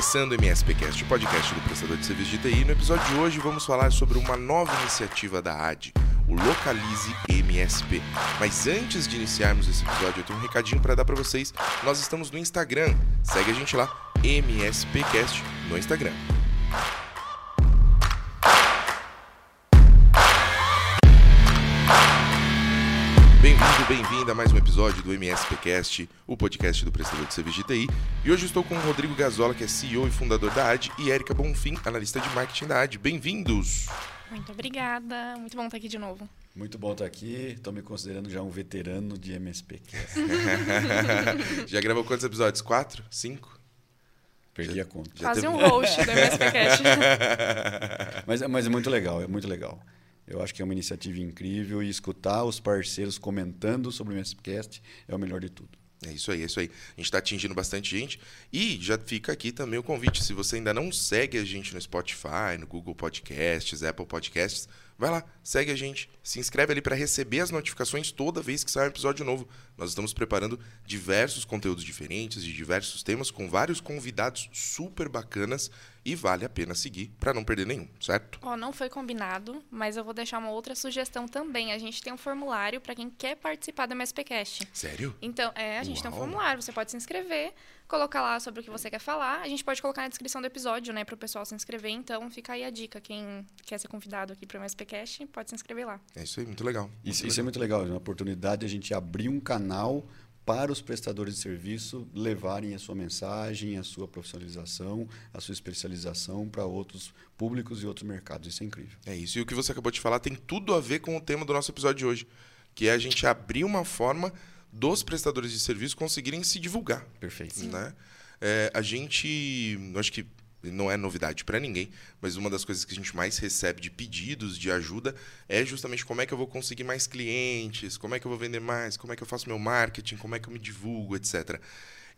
começando o MSPcast, o podcast do prestador de serviço de TI. No episódio de hoje vamos falar sobre uma nova iniciativa da AD, o Localize MSP. Mas antes de iniciarmos esse episódio, eu tenho um recadinho para dar para vocês. Nós estamos no Instagram. Segue a gente lá, MSPcast no Instagram. Bem-vindo, a mais um episódio do MSPcast, o podcast do prestador de serviço de TI. E hoje estou com o Rodrigo Gazola, que é CEO e fundador da AD, e Érica Bonfim, analista de marketing da AD. Bem-vindos! Muito obrigada, muito bom estar aqui de novo. Muito bom estar aqui, estou me considerando já um veterano de MSPcast. já gravou quantos episódios? Quatro? Cinco? Perdi Já- a conta. já Quase teve- um host do MSPcast. Mas, mas é muito legal, é muito legal. Eu acho que é uma iniciativa incrível e escutar os parceiros comentando sobre o MSPcast é o melhor de tudo. É isso aí, é isso aí. A gente está atingindo bastante gente. E já fica aqui também o convite. Se você ainda não segue a gente no Spotify, no Google Podcasts, Apple Podcasts, vai lá, segue a gente. Se inscreve ali para receber as notificações toda vez que sai um episódio novo. Nós estamos preparando diversos conteúdos diferentes, de diversos temas, com vários convidados super bacanas. E vale a pena seguir para não perder nenhum, certo? Ó, não foi combinado, mas eu vou deixar uma outra sugestão também. A gente tem um formulário para quem quer participar do MSPcast. Sério? Então, é, a gente tem um Uau. formulário, você pode se inscrever, colocar lá sobre o que você quer falar. A gente pode colocar na descrição do episódio, né, para o pessoal se inscrever. Então, fica aí a dica. Quem quer ser convidado aqui para o MSPcast, pode se inscrever lá. É isso aí, muito legal. Isso, Muito isso é muito legal, é uma oportunidade de a gente abrir um canal para os prestadores de serviço levarem a sua mensagem, a sua profissionalização, a sua especialização para outros públicos e outros mercados. Isso é incrível. É isso. E o que você acabou de falar tem tudo a ver com o tema do nosso episódio de hoje, que é a gente abrir uma forma dos prestadores de serviço conseguirem se divulgar, Perfeito. né? É, a gente, acho que não é novidade para ninguém, mas uma das coisas que a gente mais recebe de pedidos de ajuda é justamente como é que eu vou conseguir mais clientes, como é que eu vou vender mais, como é que eu faço meu marketing, como é que eu me divulgo, etc.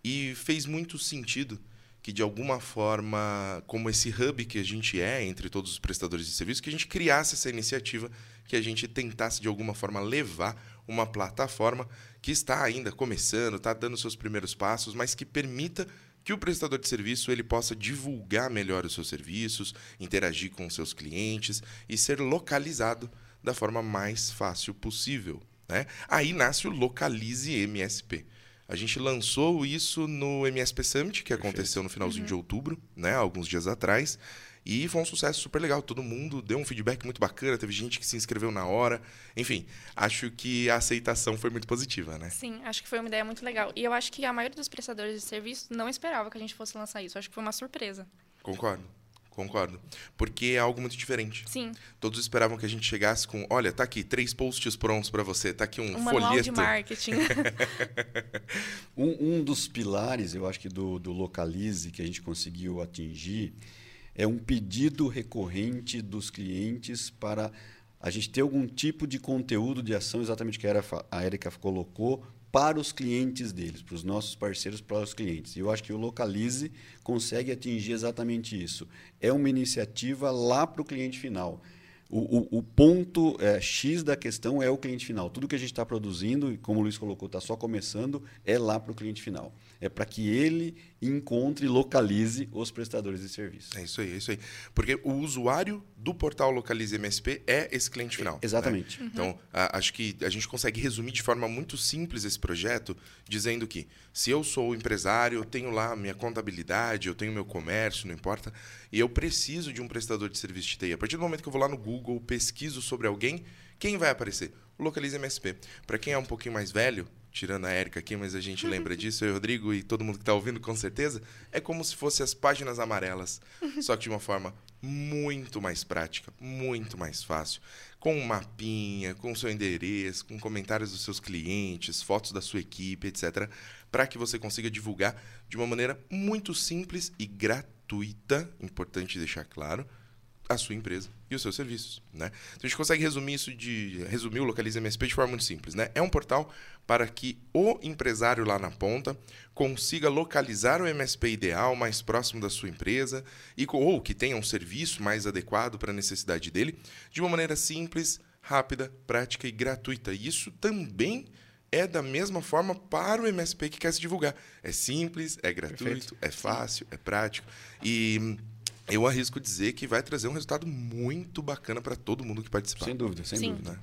E fez muito sentido que de alguma forma, como esse hub que a gente é entre todos os prestadores de serviço, que a gente criasse essa iniciativa, que a gente tentasse de alguma forma levar uma plataforma que está ainda começando, está dando seus primeiros passos, mas que permita que o prestador de serviço ele possa divulgar melhor os seus serviços, interagir com os seus clientes e ser localizado da forma mais fácil possível. Né? Aí nasce o Localize MSP. A gente lançou isso no MSP Summit, que aconteceu no finalzinho de outubro, né, alguns dias atrás, e foi um sucesso super legal. Todo mundo deu um feedback muito bacana, teve gente que se inscreveu na hora. Enfim, acho que a aceitação foi muito positiva, né? Sim, acho que foi uma ideia muito legal. E eu acho que a maioria dos prestadores de serviço não esperava que a gente fosse lançar isso. Acho que foi uma surpresa. Concordo. Concordo. Porque é algo muito diferente. Sim, Todos esperavam que a gente chegasse com, olha, tá aqui três posts prontos para você, tá aqui um, um manual de folheto. marketing. Um, um dos pilares, eu acho que do, do Localize que a gente conseguiu atingir é um pedido recorrente dos clientes para a gente ter algum tipo de conteúdo de ação, exatamente que a Erika colocou, para os clientes deles, para os nossos parceiros, para os clientes. E eu acho que o Localize consegue atingir exatamente isso. É uma iniciativa lá para o cliente final. O, o- o ponto é, X da questão é o cliente final. Tudo que a gente está produzindo, e como o Luiz colocou, está só começando, é lá para o cliente final. É para que ele encontre e localize os prestadores de serviço. É isso aí, é isso aí. Porque o usuário do portal Localize MSP é esse cliente final. né? Exatamente. Então, a- acho que a gente consegue resumir de forma muito simples esse projeto, dizendo que se eu sou empresário, eu tenho lá minha contabilidade, eu tenho meu comércio, não importa, e eu preciso de um prestador de serviço de TI. A partir do momento que eu vou lá no Google, pesquiso sobre alguém, quem vai aparecer? O Localize MSP. Para quem é um pouquinho mais velho, tirando a Érica aqui, mas a gente lembra disso, eu e o Rodrigo e todo mundo que está ouvindo com certeza, é como se fosse as páginas amarelas, só que de uma forma muito mais prática, muito mais fácil, com um mapinha, com o seu endereço, com comentários dos seus clientes, fotos da sua equipe, etc, para que você consiga divulgar de uma maneira muito simples e gratuita, importante deixar claro, a sua empresa e os seus serviços, né? Então a gente consegue resumir isso de resumir o Localiza MSP de forma muito simples, né? É um portal para que o empresário lá na ponta consiga localizar o MSP ideal mais próximo da sua empresa e ou que tenha um serviço mais adequado para a necessidade dele, de uma maneira simples, rápida, prática e gratuita. E isso também é da mesma forma para o MSP que quer se divulgar. É simples, é gratuito, Perfeito. é fácil, é prático. E eu arrisco dizer que vai trazer um resultado muito bacana para todo mundo que participar. Sem dúvida, sem Sim. dúvida. Né?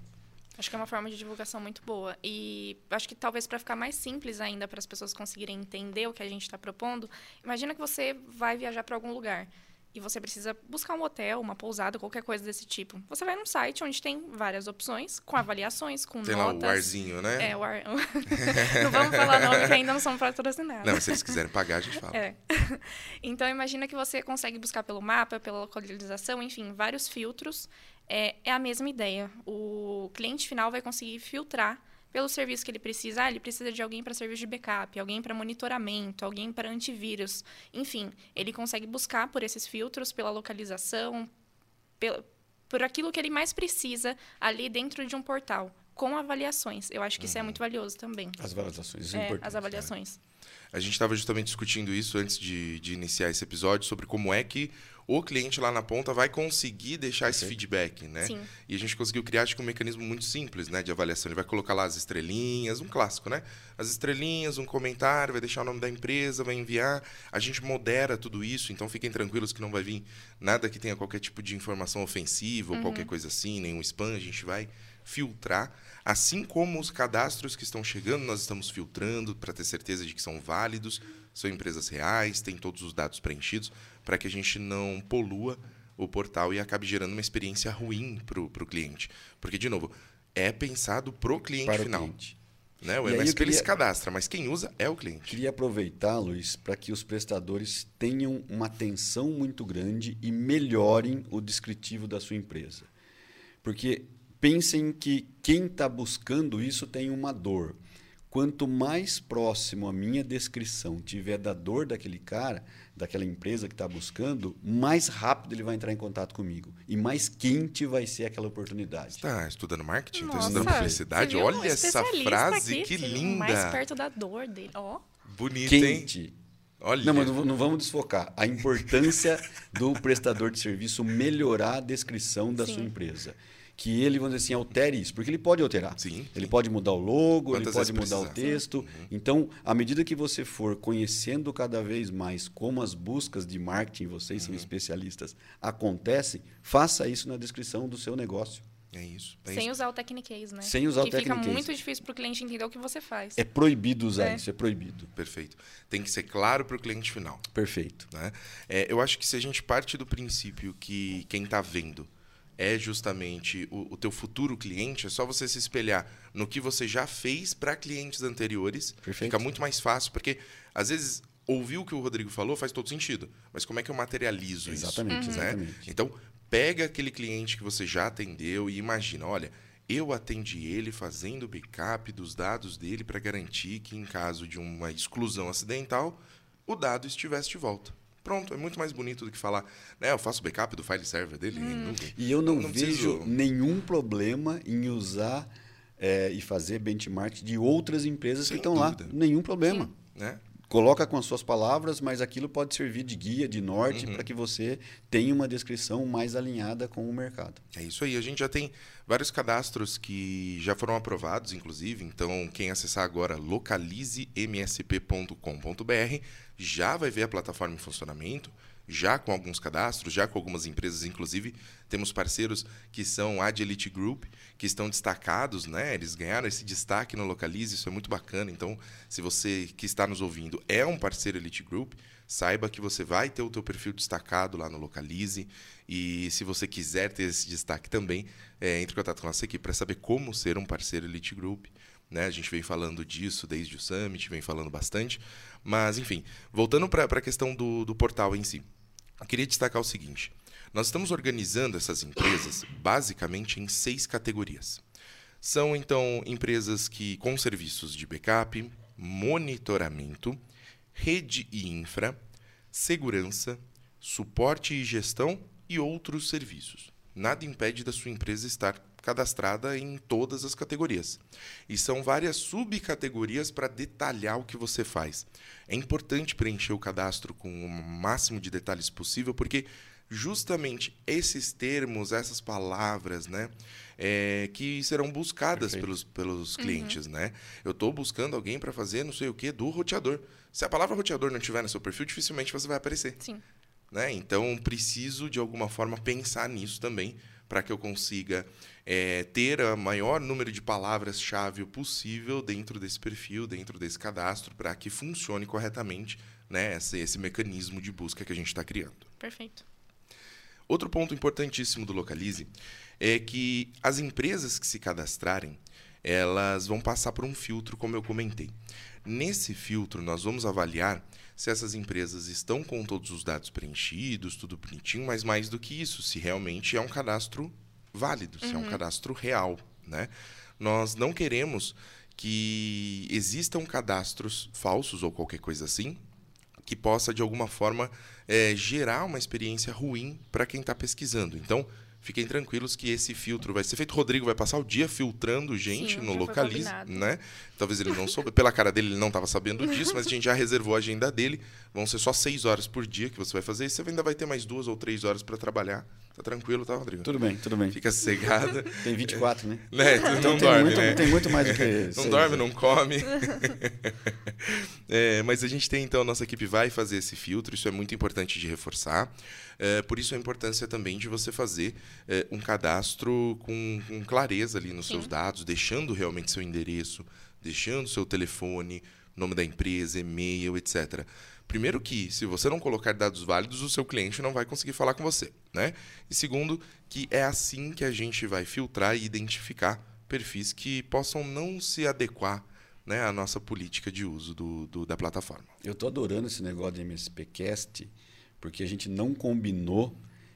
Acho que é uma forma de divulgação muito boa. E acho que talvez para ficar mais simples ainda, para as pessoas conseguirem entender o que a gente está propondo, imagina que você vai viajar para algum lugar e você precisa buscar um hotel, uma pousada, qualquer coisa desse tipo. Você vai num site onde tem várias opções, com avaliações, com tem notas. Tem lá o arzinho, né? É, o ar... não vamos falar nome que ainda não somos patrocinados. Não, se eles quiserem pagar, a gente fala. É. Então, imagina que você consegue buscar pelo mapa, pela localização, enfim, vários filtros. É, é a mesma ideia. O cliente final vai conseguir filtrar pelo serviço que ele precisa. Ah, ele precisa de alguém para serviço de backup, alguém para monitoramento, alguém para antivírus. Enfim, ele consegue buscar por esses filtros, pela localização, por aquilo que ele mais precisa ali dentro de um portal, com avaliações. Eu acho que uhum. isso é uhum. muito valioso também. As avaliações, é, é As avaliações. Né? A gente estava justamente discutindo isso antes de, de iniciar esse episódio, sobre como é que o cliente lá na ponta vai conseguir deixar esse feedback, né? Sim. E a gente conseguiu criar acho que um mecanismo muito simples, né, de avaliação. Ele vai colocar lá as estrelinhas, um clássico, né? As estrelinhas, um comentário, vai deixar o nome da empresa, vai enviar. A gente modera tudo isso, então fiquem tranquilos que não vai vir nada que tenha qualquer tipo de informação ofensiva ou uhum. qualquer coisa assim, nenhum spam, a gente vai filtrar. Assim como os cadastros que estão chegando, nós estamos filtrando para ter certeza de que são válidos, são empresas reais, têm todos os dados preenchidos para que a gente não polua o portal e acabe gerando uma experiência ruim para o cliente. Porque, de novo, é pensado para o cliente final. Cliente. Né? O e MSP queria, ele se cadastra, mas quem usa é o cliente. Queria aproveitar, Luiz, para que os prestadores tenham uma atenção muito grande e melhorem o descritivo da sua empresa. Porque pensem que quem está buscando isso tem uma dor. Quanto mais próximo a minha descrição tiver da dor daquele cara, daquela empresa que está buscando, mais rápido ele vai entrar em contato comigo. E mais quente vai ser aquela oportunidade. Está estudando marketing? Está estudando publicidade? Olha essa frase, aqui, que linda! Mais perto da dor dele. Ó. Oh. Bonito, Quente. Hein? Olha. Não, mas não vamos desfocar. A importância do prestador de serviço melhorar a descrição da Sim. sua empresa que ele, vamos dizer assim, altere isso, porque ele pode alterar. Sim, ele pode mudar o logo, Quantas ele pode mudar precisar. o texto. Uhum. Então, à medida que você for conhecendo cada vez mais como as buscas de marketing, vocês uhum. são especialistas, acontecem, faça isso na descrição do seu negócio. É isso. É Sem isso. usar o Technicase, né? Sem usar que o Technicase. fica muito difícil para o cliente entender o que você faz. É proibido usar é. isso, é proibido. Perfeito. Tem que ser claro para o cliente final. Perfeito. Né? É, eu acho que se a gente parte do princípio que quem está vendo é justamente o, o teu futuro cliente, é só você se espelhar no que você já fez para clientes anteriores. Perfeito. Fica muito mais fácil, porque às vezes ouvir o que o Rodrigo falou faz todo sentido. Mas como é que eu materializo exatamente, isso? Uhum. Exatamente. Então, pega aquele cliente que você já atendeu e imagina, olha, eu atendi ele fazendo backup dos dados dele para garantir que, em caso de uma exclusão acidental, o dado estivesse de volta. Pronto, é muito mais bonito do que falar, né? Eu faço backup do file server dele. Hum. e eu não, não vejo preciso... nenhum problema em usar é, e fazer benchmark de outras empresas Sem que estão lá. Nenhum problema. Sim. Né? Coloca com as suas palavras, mas aquilo pode servir de guia, de norte, uhum. para que você tenha uma descrição mais alinhada com o mercado. É isso aí. A gente já tem vários cadastros que já foram aprovados, inclusive. Então, quem acessar agora localizemsp.com.br já vai ver a plataforma em funcionamento, já com alguns cadastros, já com algumas empresas, inclusive temos parceiros que são a de Elite Group, que estão destacados, né? Eles ganharam esse destaque no Localize, isso é muito bacana. Então, se você que está nos ouvindo é um parceiro Elite Group, saiba que você vai ter o teu perfil destacado lá no Localize. E se você quiser ter esse destaque também, é, entre em contato com a nossa equipe para saber como ser um parceiro Elite Group. Né? A gente vem falando disso desde o Summit, vem falando bastante. Mas, enfim, voltando para a questão do, do portal em si. Eu queria destacar o seguinte: nós estamos organizando essas empresas basicamente em seis categorias. São, então, empresas que com serviços de backup, monitoramento, rede e infra, segurança, suporte e gestão e outros serviços. Nada impede da sua empresa estar cadastrada em todas as categorias. E são várias subcategorias para detalhar o que você faz. É importante preencher o cadastro com o máximo de detalhes possível, porque justamente esses termos, essas palavras, né? É, que serão buscadas Perfeito. pelos, pelos clientes, né? Eu estou buscando alguém para fazer não sei o que do roteador. Se a palavra roteador não tiver no seu perfil, dificilmente você vai aparecer. Sim. Né? Então, preciso, de alguma forma, pensar nisso também para que eu consiga é, ter o maior número de palavras-chave possível dentro desse perfil, dentro desse cadastro, para que funcione corretamente né, esse, esse mecanismo de busca que a gente está criando. Perfeito. Outro ponto importantíssimo do Localize é que as empresas que se cadastrarem, elas vão passar por um filtro, como eu comentei. Nesse filtro, nós vamos avaliar se essas empresas estão com todos os dados preenchidos, tudo bonitinho, mas mais do que isso, se realmente é um cadastro válido, se é um cadastro real. Né? Nós não queremos que existam cadastros falsos ou qualquer coisa assim, que possa, de alguma forma, é, gerar uma experiência ruim para quem está pesquisando. Então, fiquem tranquilos que esse filtro vai ser feito. Rodrigo vai passar o dia filtrando gente Sim, no Localize, combinado. né? Talvez ele não soube. Pela cara dele, ele não estava sabendo disso, mas a gente já reservou a agenda dele. Vão ser só seis horas por dia que você vai fazer. E você ainda vai ter mais duas ou três horas para trabalhar. Tá tranquilo, tá, Rodrigo? Tudo bem, tudo bem. Fica sossegada. Tem 24, né? né? Tu não Então tem dorme, muito, né? Tem muito mais do que Não seis, dorme, né? não come. É, mas a gente tem, então, a nossa equipe vai fazer esse filtro, isso é muito importante de reforçar. É, por isso a importância também de você fazer é, um cadastro com, com clareza ali nos Sim. seus dados, deixando realmente seu endereço, deixando seu telefone, nome da empresa, e-mail, etc. Primeiro que, se você não colocar dados válidos, o seu cliente não vai conseguir falar com você, né? E segundo, que é assim que a gente vai filtrar e identificar perfis que possam não se adequar né, à nossa política de uso do, do- da plataforma. Eu tô adorando esse negócio de MSPcast, porque a gente não combinou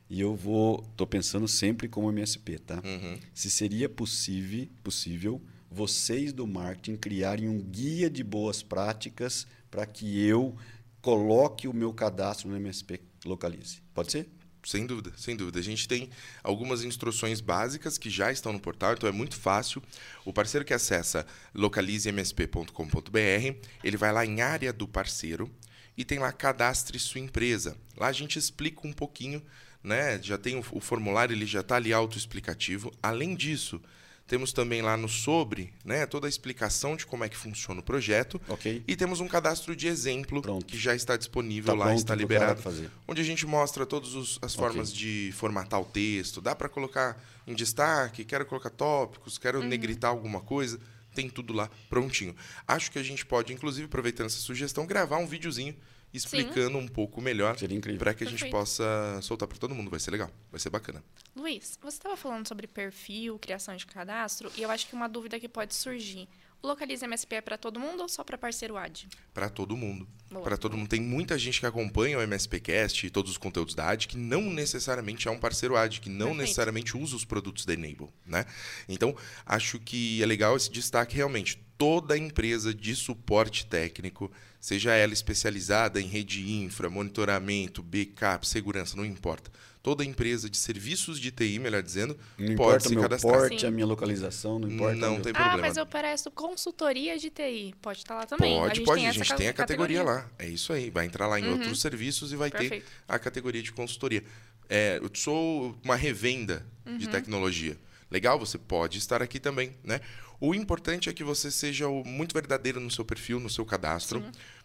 e eu vou tô pensando sempre como MSP, tá? Uhum. Se seria possível, possível vocês do marketing criarem um guia de boas práticas para que eu coloque o meu cadastro no MSP Localize. Pode ser? Sem dúvida, sem dúvida. A gente tem algumas instruções básicas que já estão no portal, então é muito fácil. O parceiro que acessa localizemsp.com.br, ele vai lá em área do parceiro e tem lá cadastre sua empresa. Lá a gente explica um pouquinho, né? Já tem o, o formulário, ele já está ali autoexplicativo. Além disso, temos também lá no sobre, né, toda a explicação de como é que funciona o projeto. Ok? E temos um cadastro de exemplo Pronto. que já está disponível Tá lá, pronto está liberado fazer. onde a gente mostra todas as formas de formatar o texto. Dá para colocar em destaque, quero colocar tópicos, quero negritar alguma coisa. Tem tudo lá prontinho. Acho que a gente pode, inclusive, aproveitando essa sugestão, gravar um videozinho explicando um pouco melhor para que a gente Perfeito. possa soltar para todo mundo. Vai ser legal, vai ser bacana. Luiz, você estava falando sobre perfil, criação de cadastro, e eu acho que uma dúvida que pode surgir. O Localize MSP é para todo mundo ou só para parceiro AD? Para todo mundo. Para todo mundo. Tem muita gente que acompanha o MSPcast e todos os conteúdos da AD que não necessariamente é um parceiro AD, que não Perfeito. necessariamente usa os produtos da Enable, né? Então, acho que é legal esse destaque realmente. Toda empresa de suporte técnico, seja ela especializada em rede infra, monitoramento, backup, segurança, não importa. Toda empresa de serviços de TI, melhor dizendo, Não pode importa o se meu cadastrar. porte, Sim. a minha localização, não importa. Não tem Ah, problema. mas eu presto consultoria de TI. Pode estar lá também. Pode, gente pode. tem a gente tem a categoria, lá. É isso aí. Vai entrar lá em outros serviços e vai Perfeito. ter a categoria de consultoria. É, eu sou uma revenda de tecnologia. Legal, você pode estar aqui também, né? O importante é que você seja muito verdadeiro no seu perfil, no seu cadastro,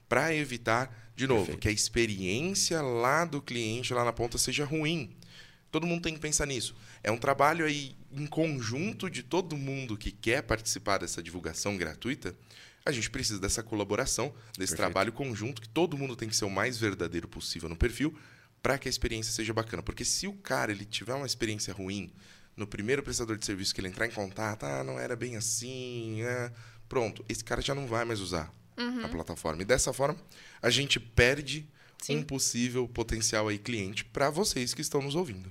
para evitar, de novo, Perfeito. que a experiência lá do cliente, lá na ponta, seja ruim. Todo mundo tem que pensar nisso. É um trabalho aí em conjunto de todo mundo que quer participar dessa divulgação gratuita. A gente precisa dessa colaboração, desse Perfeito. trabalho conjunto, que todo mundo tem que ser o mais verdadeiro possível no perfil, para que a experiência seja bacana. Porque se o cara ele tiver uma experiência ruim no primeiro prestador de serviço que ele entrar em contato, ah, não era bem assim, ah", pronto, esse cara já não vai mais usar a plataforma. E dessa forma, a gente perde Sim. um possível potencial aí cliente para vocês que estão nos ouvindo.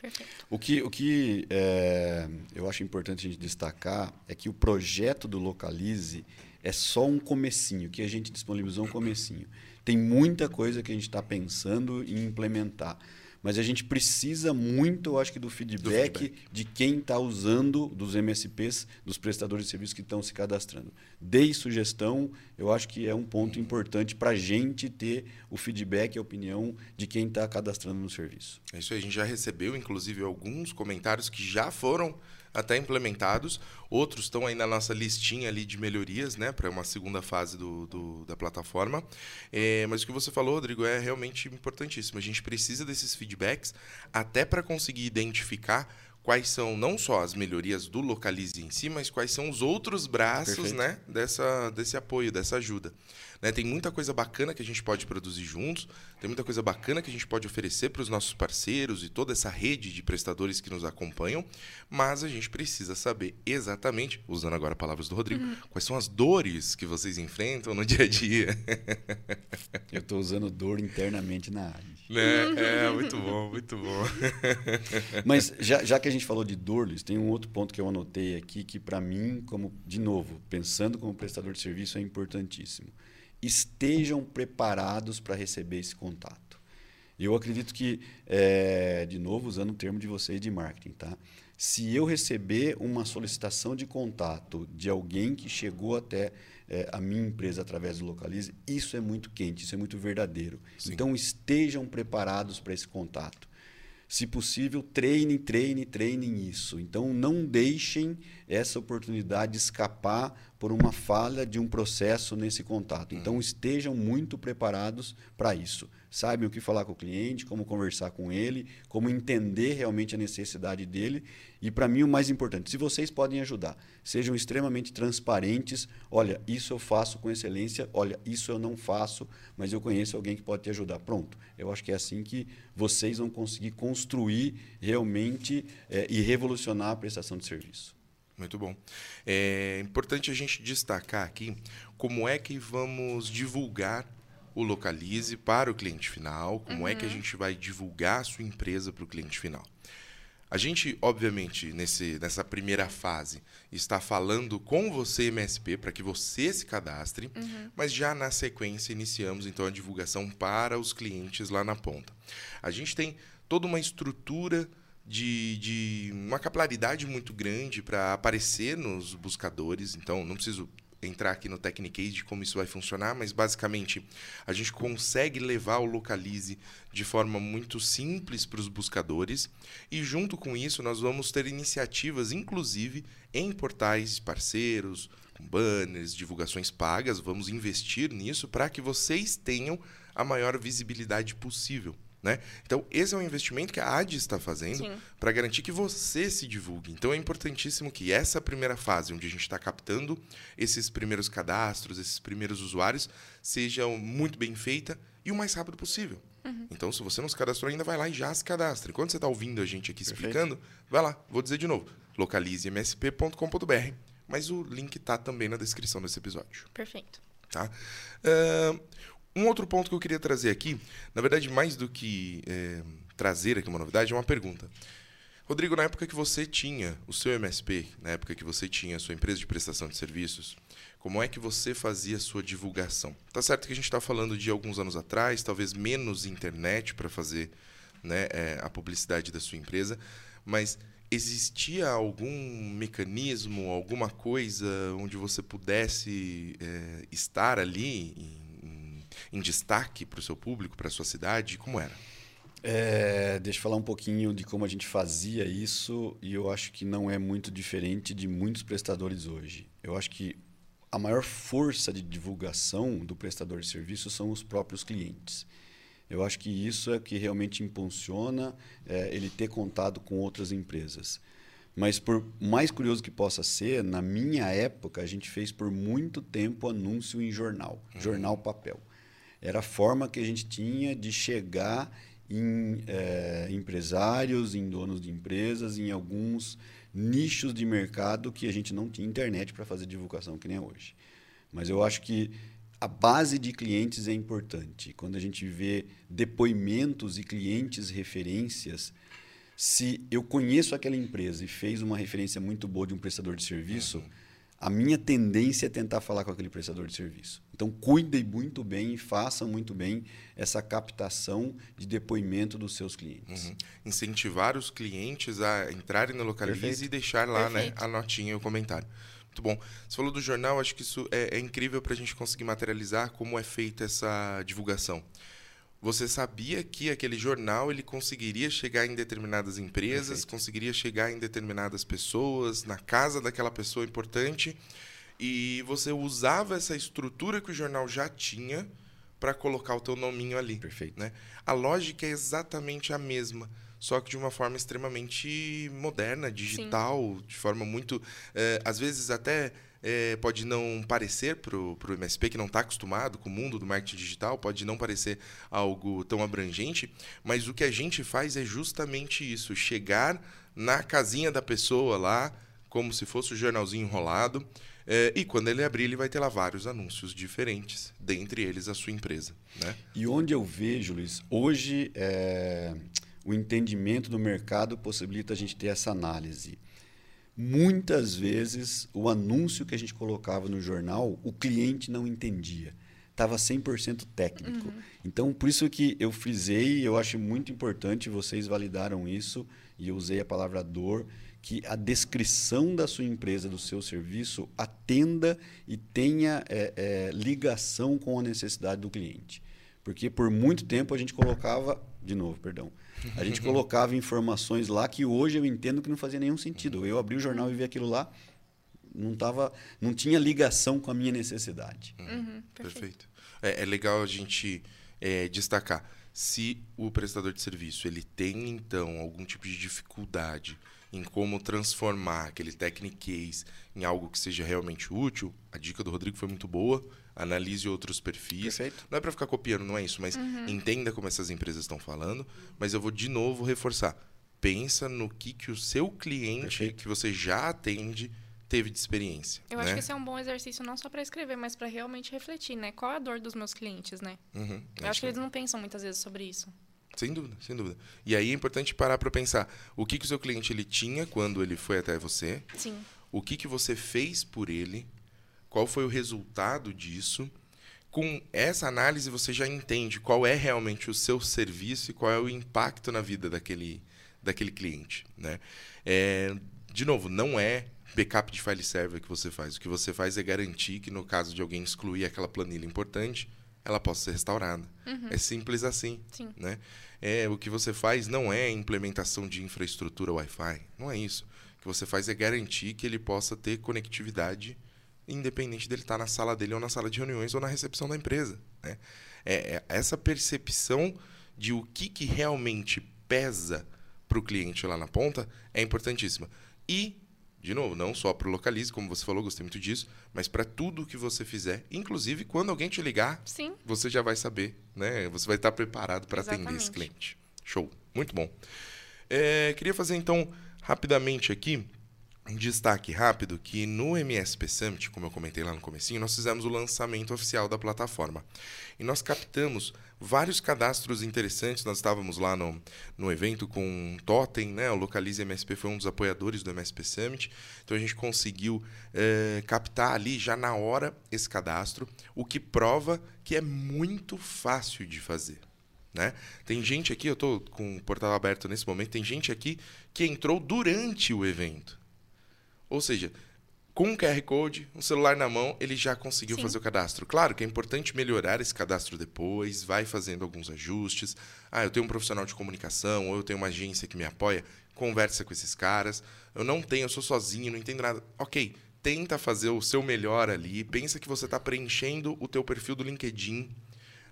Perfeito. O que, o que é, eu acho importante a gente destacar é que o projeto do Localize é só um comecinho, que a gente disponibilizou um comecinho. Tem muita coisa que a gente está pensando em implementar. Mas a gente precisa muito, eu acho que, do feedback, do feedback. de quem está usando, dos MSPs, dos prestadores de serviços que estão se cadastrando. Dei sugestão, eu acho que é um ponto importante para a gente ter o feedback e a opinião de quem está cadastrando no serviço. É isso aí, a gente já recebeu, inclusive, alguns comentários que já foram até implementados. Outros estão aí na nossa listinha ali de melhorias, né, para uma segunda fase do, do da plataforma. É, mas o que você falou, Rodrigo, é realmente importantíssimo. A gente precisa desses feedbacks até para conseguir identificar quais são não só as melhorias do Localize em si, mas quais são os outros braços né, dessa, desse apoio, dessa ajuda. Né? Tem muita coisa bacana que a gente pode produzir juntos, tem muita coisa bacana que a gente pode oferecer para os nossos parceiros e toda essa rede de prestadores que nos acompanham, mas a gente precisa saber exatamente, usando agora palavras do Rodrigo, uhum. quais são as dores que vocês enfrentam no dia a dia. Eu estou usando dor internamente na área. Né? É, muito bom, muito bom. Mas já, já que a gente falou de dor, tem um outro ponto que eu anotei aqui que, para mim, como de novo, pensando como prestador de serviço, é importantíssimo estejam preparados para receber esse contato. Eu acredito que, é, de novo, usando o termo de vocês de marketing, tá? Se eu receber uma solicitação de contato de alguém que chegou até é, a minha empresa através do Localize, isso é muito quente, isso é muito verdadeiro. Sim. Então estejam preparados para esse contato. Se possível, treine, treine, treinem isso. Então não deixem essa oportunidade escapar por uma falha de um processo nesse contato. Então uhum. estejam muito preparados para isso. Saibam o que falar com o cliente, como conversar com ele, como entender realmente a necessidade dele. E para mim o mais importante, se vocês podem ajudar, sejam extremamente transparentes. Olha, isso eu faço com excelência. Olha, isso eu não faço, mas eu conheço alguém que pode te ajudar. Pronto. Eu acho que é assim que vocês vão conseguir construir realmente é, e revolucionar a prestação de serviço. Muito bom. É importante a gente destacar aqui como é que vamos divulgar o Localize para o cliente final, como uhum. é que a uhum. gente vai divulgar a sua empresa para o cliente final. A gente, obviamente, nesse, nessa primeira fase, está falando com você, MSP, para que você se cadastre, uhum. mas já na sequência iniciamos então a divulgação para os clientes lá na ponta. A gente tem toda uma estrutura de, de uma capilaridade muito grande para aparecer nos buscadores. Então, não preciso entrar aqui no Technicade de como isso vai funcionar, mas basicamente a gente consegue levar o Localize de forma muito simples para os buscadores e junto com isso nós vamos ter iniciativas, inclusive em portais parceiros, banners, divulgações pagas, vamos investir nisso para que vocês tenham a maior visibilidade possível. Né? Então, esse é um investimento que a AD está fazendo para garantir que você se divulgue. Então, é importantíssimo que essa primeira fase, onde a gente está captando esses primeiros cadastros, esses primeiros usuários, seja muito bem feita e o mais rápido possível. Uhum. Então, se você não se cadastrou ainda, vai lá e já se cadastre. Quando você está ouvindo a gente aqui Perfeito. explicando, vai lá. Vou dizer de novo: localizemsp.com.br. Mas o link está também na descrição desse episódio. Perfeito. Tá? Uh, um outro ponto que eu queria trazer aqui, na verdade, mais do que é, trazer aqui uma novidade, é uma pergunta. Rodrigo, na época que você tinha o seu MSP, na época que você tinha a sua empresa de prestação de serviços, como é que você fazia a sua divulgação? Tá certo que a gente está falando de alguns anos atrás, talvez menos internet para fazer né, é, a publicidade da sua empresa, mas existia algum mecanismo, alguma coisa onde você pudesse é, estar ali em em destaque para o seu público, para a sua cidade? Como era? É, deixa eu falar um pouquinho de como a gente fazia isso e eu acho que não é muito diferente de muitos prestadores hoje. Eu acho que a maior força de divulgação do prestador de serviço são os próprios clientes. Eu acho que isso é que realmente impulsiona é, ele ter contato com outras empresas. Mas por mais curioso que possa ser, na minha época a gente fez por muito tempo anúncio em jornal, uhum. jornal papel. Era a forma que a gente tinha de chegar em é, empresários, em donos de empresas, em alguns nichos de mercado que a gente não tinha internet para fazer divulgação, que nem hoje. Mas eu acho que a base de clientes é importante. Quando a gente vê depoimentos e clientes referências, se eu conheço aquela empresa e fez uma referência muito boa de um prestador de serviço, uhum a minha tendência é tentar falar com aquele prestador de serviço. Então, cuidem muito bem e façam muito bem essa captação de depoimento dos seus clientes. Uhum. Incentivar os clientes a entrarem no Localize Perfeito. e deixar lá né, a notinha e o comentário. Muito bom. Você falou do jornal, acho que isso é, é incrível para a gente conseguir materializar como é feita essa divulgação. Você sabia que aquele jornal ele conseguiria chegar em determinadas empresas, Perfeito. conseguiria chegar em determinadas pessoas, na casa daquela pessoa importante, e você usava essa estrutura que o jornal já tinha para colocar o teu nominho ali. Perfeito. Né? A lógica é exatamente a mesma, só que de uma forma extremamente moderna, digital, Sim. de forma muito, é, às vezes até é, pode não parecer para o MSP que não está acostumado com o mundo do marketing digital, pode não parecer algo tão abrangente, mas o que a gente faz é justamente isso: chegar na casinha da pessoa lá, como se fosse o um jornalzinho enrolado. É, e quando ele abrir, ele vai ter lá vários anúncios diferentes, dentre eles a sua empresa. Né? E onde eu vejo, Luiz, hoje é, o entendimento do mercado possibilita a gente ter essa análise muitas vezes o anúncio que a gente colocava no jornal, o cliente não entendia. Estava 100% técnico. Uhum. Então, por isso que eu frisei, eu acho muito importante, vocês validaram isso, e eu usei a palavra dor, que a descrição da sua empresa, do seu serviço, atenda e tenha é, é, ligação com a necessidade do cliente. Porque por muito tempo a gente colocava, de novo, perdão, a gente colocava informações lá que hoje eu entendo que não fazia nenhum sentido. Eu abri o jornal e vi aquilo lá, não tava, não tinha ligação com a minha necessidade. Uhum, uhum perfeito. É, é, legal a gente é, destacar se o prestador de serviço ele tem então algum tipo de dificuldade em como transformar aquele technic case em algo que seja realmente útil, a dica do Rodrigo foi muito boa analise outros perfis. Perfeito. Não é para ficar copiando, não é isso, mas uhum. entenda como essas empresas estão falando. Mas eu vou de novo reforçar. Pensa no que, que o seu cliente, Perfeito. que você já atende, teve de experiência. Eu né? acho que esse é um bom exercício não só para escrever, mas para realmente refletir, né? Qual é a dor dos meus clientes, né? Uhum, eu acho que eles não pensam muitas vezes sobre isso. Sem dúvida, sem dúvida. E aí é importante parar para pensar o que, que o seu cliente ele tinha quando ele foi até você. Sim. O que, que você fez por ele qual foi o resultado disso. Com essa análise, você já entende qual é realmente o seu serviço e qual é o impacto na vida daquele, daquele cliente. Né? É, de novo, não é backup de file server que você faz. O que você faz é garantir que, no caso de alguém excluir aquela planilha importante, ela possa ser restaurada. Uhum. É simples assim. Sim. Né? É, o que você faz não é implementação de infraestrutura Wi-Fi. Não é isso. O que você faz é garantir que ele possa ter conectividade independente dele estar na sala dele ou na sala de reuniões ou na recepção da empresa. Né? É, é essa percepção de o que, que realmente pesa para o cliente lá na ponta é importantíssima. E, de novo, não só para o Localize, como você falou, gostei muito disso, mas para tudo que você fizer, inclusive quando alguém te ligar, Sim. você já vai saber, né? Você vai estar preparado para atender esse cliente. Show, muito bom. É, queria fazer então rapidamente aqui um destaque rápido que no MSP Summit, como eu comentei lá no comecinho, nós fizemos o lançamento oficial da plataforma. E nós captamos vários cadastros interessantes. Nós estávamos lá no, no evento com o Totem, né? o Localize MSP foi um dos apoiadores do MSP Summit. Então a gente conseguiu é, captar ali já na hora esse cadastro, o que prova que é muito fácil de fazer. Né? Tem gente aqui, eu estou com o portal aberto nesse momento, tem gente aqui que entrou durante o evento. Ou seja, com um QR Code, um celular na mão, ele já conseguiu Sim. fazer o cadastro. Claro que é importante melhorar esse cadastro depois, vai fazendo alguns ajustes. Ah, eu tenho um profissional de comunicação, ou eu tenho uma agência que me apoia, conversa com esses caras. Eu não tenho, eu sou sozinho, não entendo nada. Ok, tenta fazer o seu melhor ali, pensa que você está preenchendo o teu perfil do LinkedIn,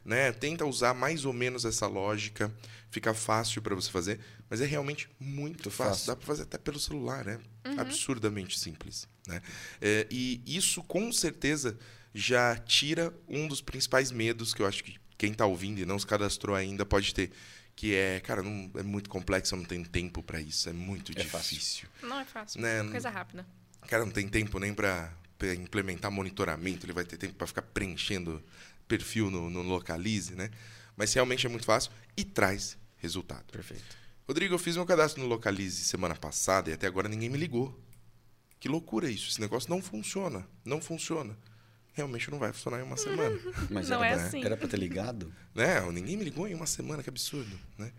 né? Tenta usar mais ou menos essa lógica, fica fácil para você fazer, mas é realmente muito fácil. fácil. Dá para fazer até pelo celular, né? Uhum. Absurdamente simples, né? É, e isso com certeza já tira um dos principais medos que eu acho que quem está ouvindo e não se cadastrou ainda pode ter, que é, cara, não, é muito complexo, eu não tenho tempo para isso, é muito é difícil. Fácil. Não é fácil, né? coisa rápida. Cara, não tem tempo nem para implementar monitoramento, ele vai ter tempo para ficar preenchendo perfil no, no Localize, né? Mas realmente é muito fácil e traz resultado. Perfeito. Rodrigo, eu fiz meu cadastro no Localize semana passada e até agora ninguém me ligou. Que loucura isso. Esse negócio não funciona. Não funciona. Realmente não vai funcionar em uma semana. Mas Não era, é assim. era pra ter ligado? né? Ninguém me ligou em uma semana, que absurdo. Né?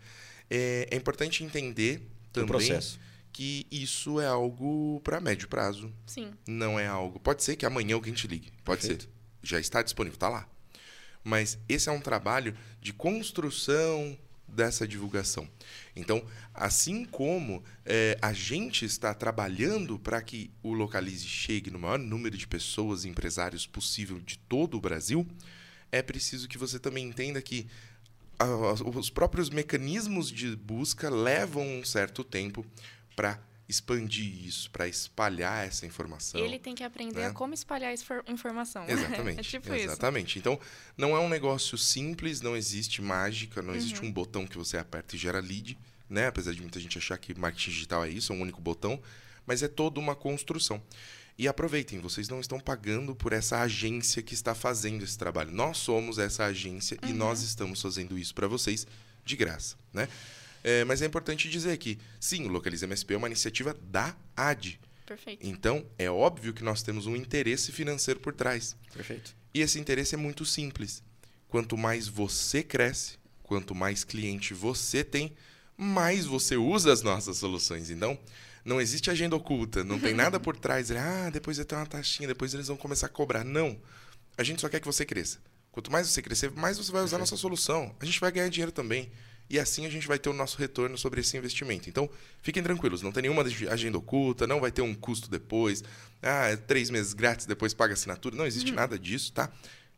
É, é importante entender O também processo. que isso é algo para médio prazo. Sim. Não é algo. Pode ser que amanhã alguém te ligue. Pode Perfeito. ser. Já está disponível, está lá. Mas esse é um trabalho de construção dessa divulgação. Então, assim como eh, a gente está trabalhando para que o Localize chegue no maior número de pessoas e empresários possível de todo o Brasil, é preciso que você também entenda que ah, os próprios mecanismos de busca levam um certo tempo para expandir isso, para espalhar essa informação. Ele tem que aprender né? a como espalhar essa for- informação. Exatamente. é tipo isso. exatamente. Então, não é um negócio simples, não existe mágica, não existe um botão que você aperta e gera lead, né? Apesar de muita gente achar que marketing digital é isso, é um único botão, mas é toda uma construção. E aproveitem, vocês não estão pagando por essa agência que está fazendo esse trabalho. Nós somos essa agência e nós estamos fazendo isso para vocês de graça, né? É, mas é importante dizer que, sim, o Localiza MSP é uma iniciativa da AD. Perfeito. Então, é óbvio que nós temos um interesse financeiro por trás. Perfeito. E esse interesse é muito simples. Quanto mais você cresce, quanto mais cliente você tem, mais você usa as nossas soluções. Então, não existe agenda oculta, não tem nada por trás. Ah, depois vai ter uma taxinha, depois eles vão começar a cobrar. Não. A gente só quer que você cresça. Quanto mais você crescer, mais você vai usar a nossa solução. A gente vai ganhar dinheiro também. E assim a gente vai ter o nosso retorno sobre esse investimento. Então, fiquem tranquilos, não tem nenhuma agenda oculta, não vai ter um custo depois. Ah, é três meses grátis, depois paga assinatura. Não existe nada disso, tá?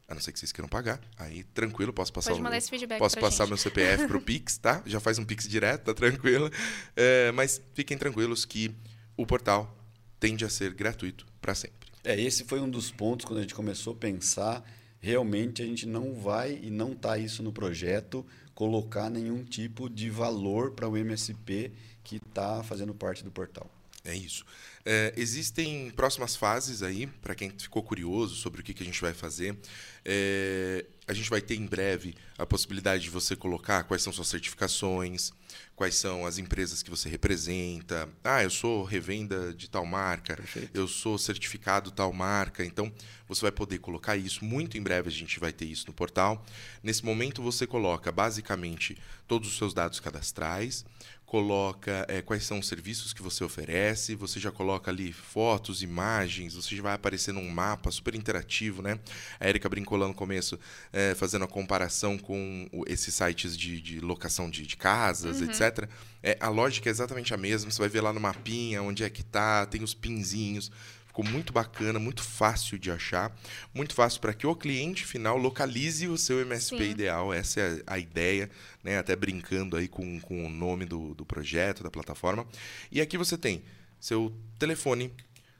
A não ser que vocês queiram pagar. Aí, tranquilo, posso passar Pode o- mandar esse feedback Posso passar gente. meu CPF pro Pix, tá? Já faz um Pix direto, tá tranquilo. É, mas fiquem tranquilos que o portal tende a ser gratuito para sempre. É, esse foi um dos pontos quando a gente começou a pensar. Realmente a gente não vai e não está isso no projeto colocar nenhum tipo de valor para o MSP que está fazendo parte do portal. É isso. É, existem próximas fases aí, para quem ficou curioso sobre o que, que a gente vai fazer. É, a gente vai ter em breve a possibilidade de você colocar quais são suas certificações, quais são as empresas que você representa. Ah, eu sou revenda de tal marca, Perfeito. eu sou certificado tal marca. Então, você vai poder colocar isso. Muito em breve a gente vai ter isso no portal. Nesse momento, você coloca basicamente todos os seus dados cadastrais, coloca eh, quais são os serviços que você oferece, você já coloca ali fotos, imagens, você já vai aparecer num mapa super interativo, né? A Erika brincou lá no começo, eh, fazendo a comparação com o- esses sites de, de locação de, de casas, etc. É, a lógica é exatamente a mesma, você vai ver lá no mapinha onde é que tá, tem os pinzinhos. Ficou muito bacana, muito fácil de achar, muito fácil para que o cliente final localize o seu MSP Sim. ideal. Essa é a ideia, né? até brincando aí com, com o nome do, do projeto, da plataforma. E aqui você tem seu telefone,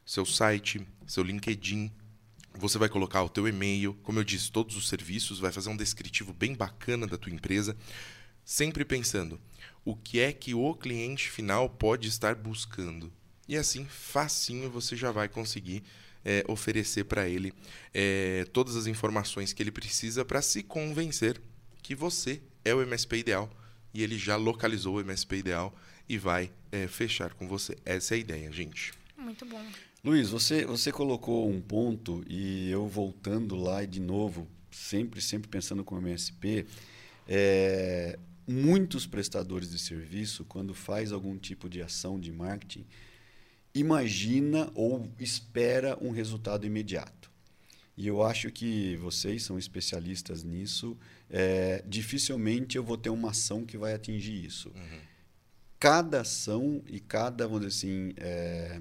seu site, seu LinkedIn, você vai colocar o teu e-mail, como eu disse, todos os serviços, vai fazer um descritivo bem bacana da tua empresa, sempre pensando o que é que o cliente final pode estar buscando. E assim, facinho, você já vai conseguir eh, oferecer para ele eh, todas as informações que ele precisa para se convencer que você é o MSP ideal e ele já localizou o MSP ideal e vai eh, fechar com você. Essa é a ideia, gente. Muito bom. Luiz, você, você colocou um ponto e eu voltando lá e de novo, sempre, sempre pensando com o MSP, é, muitos prestadores de serviço, quando faz algum tipo de ação de marketing, imagina ou espera um resultado imediato. E eu acho que vocês são especialistas nisso. é, dificilmente eu vou ter uma ação que vai atingir isso. Cada ação e cada, vamos dizer assim, é,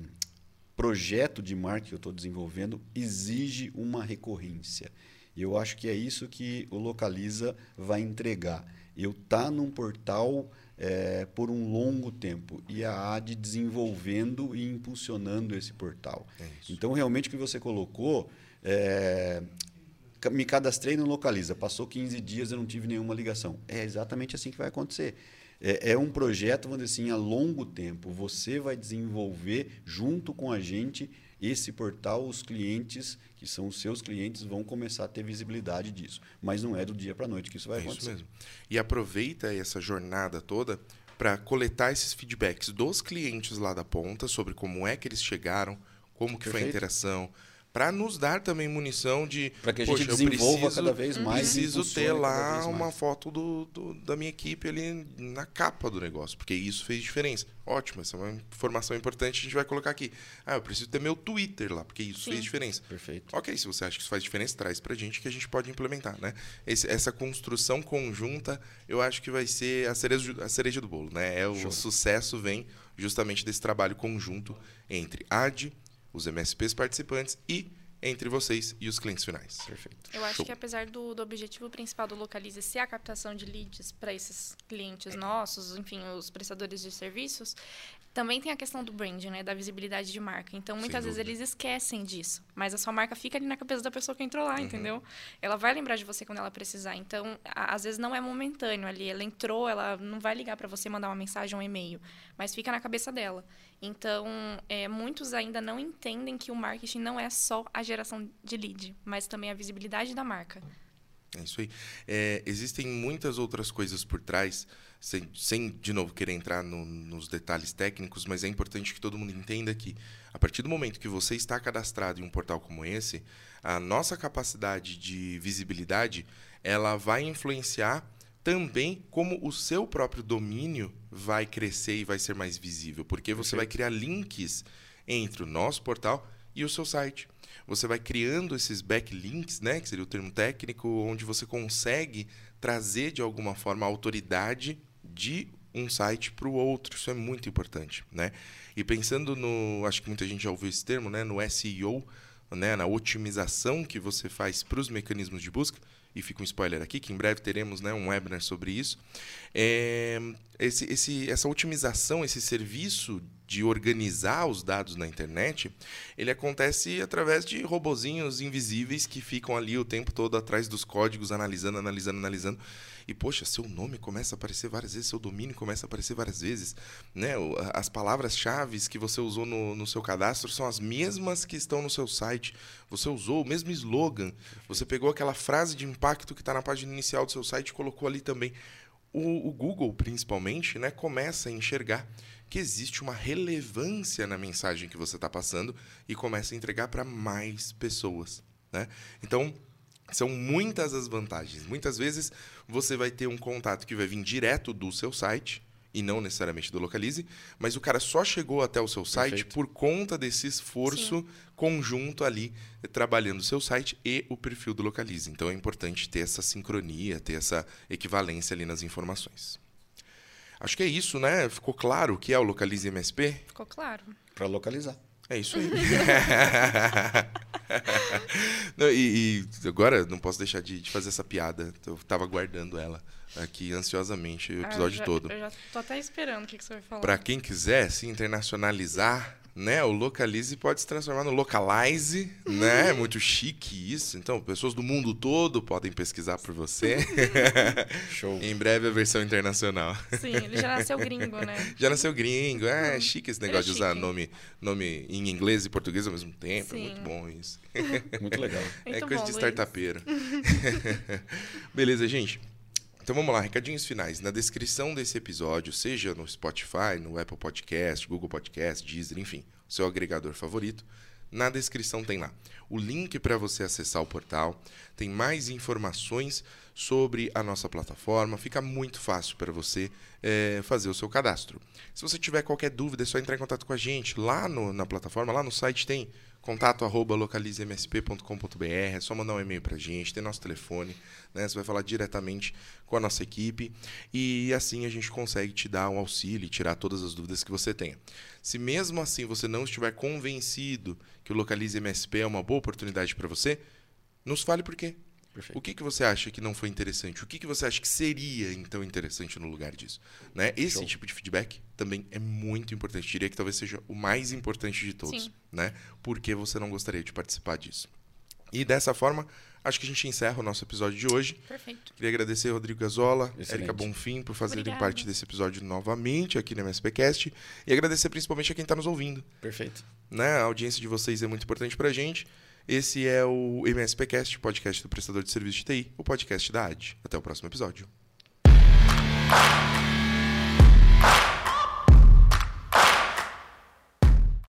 projeto de marketing que eu estou desenvolvendo exige uma recorrência. E eu acho que é isso que o Localiza vai entregar. Eu tá num portal é, por um longo tempo e a AD desenvolvendo e impulsionando esse portal. É. Então, realmente, o que você colocou, é, me cadastrei no Localiza, passou 15 dias eu não tive nenhuma ligação. É exatamente assim que vai acontecer. É, é um projeto, vamos dizer assim, a longo tempo. Você vai desenvolver junto com a gente esse portal, os clientes, que são os seus clientes, vão começar a ter visibilidade disso. Mas não é do dia para a noite que isso vai É isso acontecer. mesmo. E aproveita essa jornada toda para coletar esses feedbacks dos clientes lá da ponta sobre como é que eles chegaram, como que foi a Perfeito. interação, para nos dar também munição de Para que a gente desenvolva preciso- cada vez mais. preciso ter lá uma foto do, do- da minha equipe ali na capa do negócio, porque isso fez diferença. Ótimo, essa é uma informação importante, a gente vai colocar aqui. Ah, eu preciso ter meu Twitter lá, porque isso Sim. fez diferença. Perfeito. Ok, se você acha que isso faz diferença, traz pra gente que a gente pode implementar, né? Esse- essa construção conjunta, eu acho que vai ser a cereja, a cereja do bolo, né? É o Show. sucesso vem justamente desse trabalho conjunto entre a AD, os MSPs participantes e entre vocês e os clientes finais. Perfeito. Eu acho Show. que apesar do, do objetivo principal do Localize ser a captação de leads para esses clientes nossos, enfim, os prestadores de serviços, também tem a questão do branding, né, da visibilidade de marca. Então, muitas vezes eles esquecem disso, mas a sua marca fica ali na cabeça da pessoa que entrou Uhum. lá, entendeu? Ela vai lembrar de você quando ela precisar. Então, a- às vezes não é momentâneo ali, ela entrou, ela não vai ligar para você mandar uma mensagem ou um e-mail, mas fica na cabeça dela. Então, é, muitos ainda não entendem que o marketing não é só a geração de lead, mas também a visibilidade da marca. É isso aí. É, existem muitas outras coisas por trás, sem, sem, de novo, querer entrar no- nos detalhes técnicos, mas é importante que todo mundo entenda que, a partir do momento que você está cadastrado em um portal como esse, a nossa capacidade de visibilidade, ela vai influenciar também como o seu próprio domínio vai crescer e vai ser mais visível, porque você vai criar links entre o nosso portal e o seu site. Você vai criando esses backlinks, né, que seria o termo técnico, onde você consegue trazer de alguma forma a autoridade de um site para o outro. Isso é muito importante, né? E pensando no, acho que muita gente já ouviu esse termo, né, no SEO, né, na otimização que você faz para os mecanismos de busca, e fica um spoiler aqui, que em breve teremos né, um webinar sobre isso. É, esse, esse, essa otimização, esse serviço de organizar os dados na internet, ele acontece através de robozinhos invisíveis que ficam ali o tempo todo atrás dos códigos, analisando, analisando, analisando. E, poxa, seu nome começa a aparecer várias vezes, seu domínio começa a aparecer várias vezes. Né? As palavras-chave que você usou no, no seu cadastro são as mesmas que estão no seu site. Você usou o mesmo slogan. Você pegou aquela frase de impacto que está na página inicial do seu site e colocou ali também. O, o Google, principalmente, né, começa a enxergar que existe uma relevância na mensagem que você está passando e começa a entregar para mais pessoas. Né? Então, são muitas as vantagens. Muitas vezes você vai ter um contato que vai vir direto do seu site e não necessariamente do Localize, mas o cara só chegou até o seu site Perfeito. por conta desse esforço conjunto ali trabalhando o seu site e o perfil do Localize. Então é importante ter essa sincronia, ter essa equivalência ali nas informações. Acho que é isso, né? Ficou claro o que é o Localize MSP? Ficou claro. Para localizar. É isso aí. Não, e, e agora não posso deixar de, de fazer essa piada. Eu tava guardando ela aqui ansiosamente o Ah, episódio eu já, todo. Eu já tô até esperando o que, que você vai falar. Para quem quiser se internacionalizar, né, o Localize pode se transformar no Localize, né? É muito chique isso. Então, pessoas do mundo todo podem pesquisar por você. Show. em breve a versão internacional. Sim, ele já nasceu gringo, né? Já nasceu gringo, é, é chique esse Ele negócio é de usar nome, nome em inglês e português ao mesmo tempo. É Sim. muito bom isso. Muito legal. é Muito coisa bom, de startupeiro. Beleza, gente. Então vamos lá, recadinhos finais. Na descrição desse episódio, seja no Spotify, no Apple Podcast, Google Podcast, Deezer, enfim, seu agregador favorito, na descrição tem lá o link para você acessar o portal, tem mais informações sobre a nossa plataforma, fica muito fácil para você eh, fazer o seu cadastro. Se você tiver qualquer dúvida, é só entrar em contato com a gente. Lá no- na plataforma, lá no site tem contato arroba localizemsp.com.br, é só mandar um e-mail pra gente, tem nosso telefone, né? Você vai falar diretamente com a nossa equipe e assim a gente consegue te dar um auxílio e tirar todas as dúvidas que você tenha. Se mesmo assim você não estiver convencido que o Localize MSP é uma boa oportunidade para você, nos fale por quê. Perfeito. O que, que você acha que não foi interessante? O que, que você acha que seria, então, interessante no lugar disso? Né? Esse Show. tipo de feedback também é muito importante. Diria que talvez seja o mais importante de todos. Sim. Né? Por que você não gostaria de participar disso? E dessa forma, acho que a gente encerra o nosso episódio de hoje. Perfeito. Queria agradecer Rodrigo Gazola. Érica Bonfim por fazerem Obrigada. parte desse episódio novamente aqui no MSPcast. E agradecer principalmente a quem está nos ouvindo Perfeito. né? A audiência de vocês é muito importante pra gente. Esse é o MSPcast, podcast do prestador de serviço de TI, o podcast da AD. Até o próximo episódio.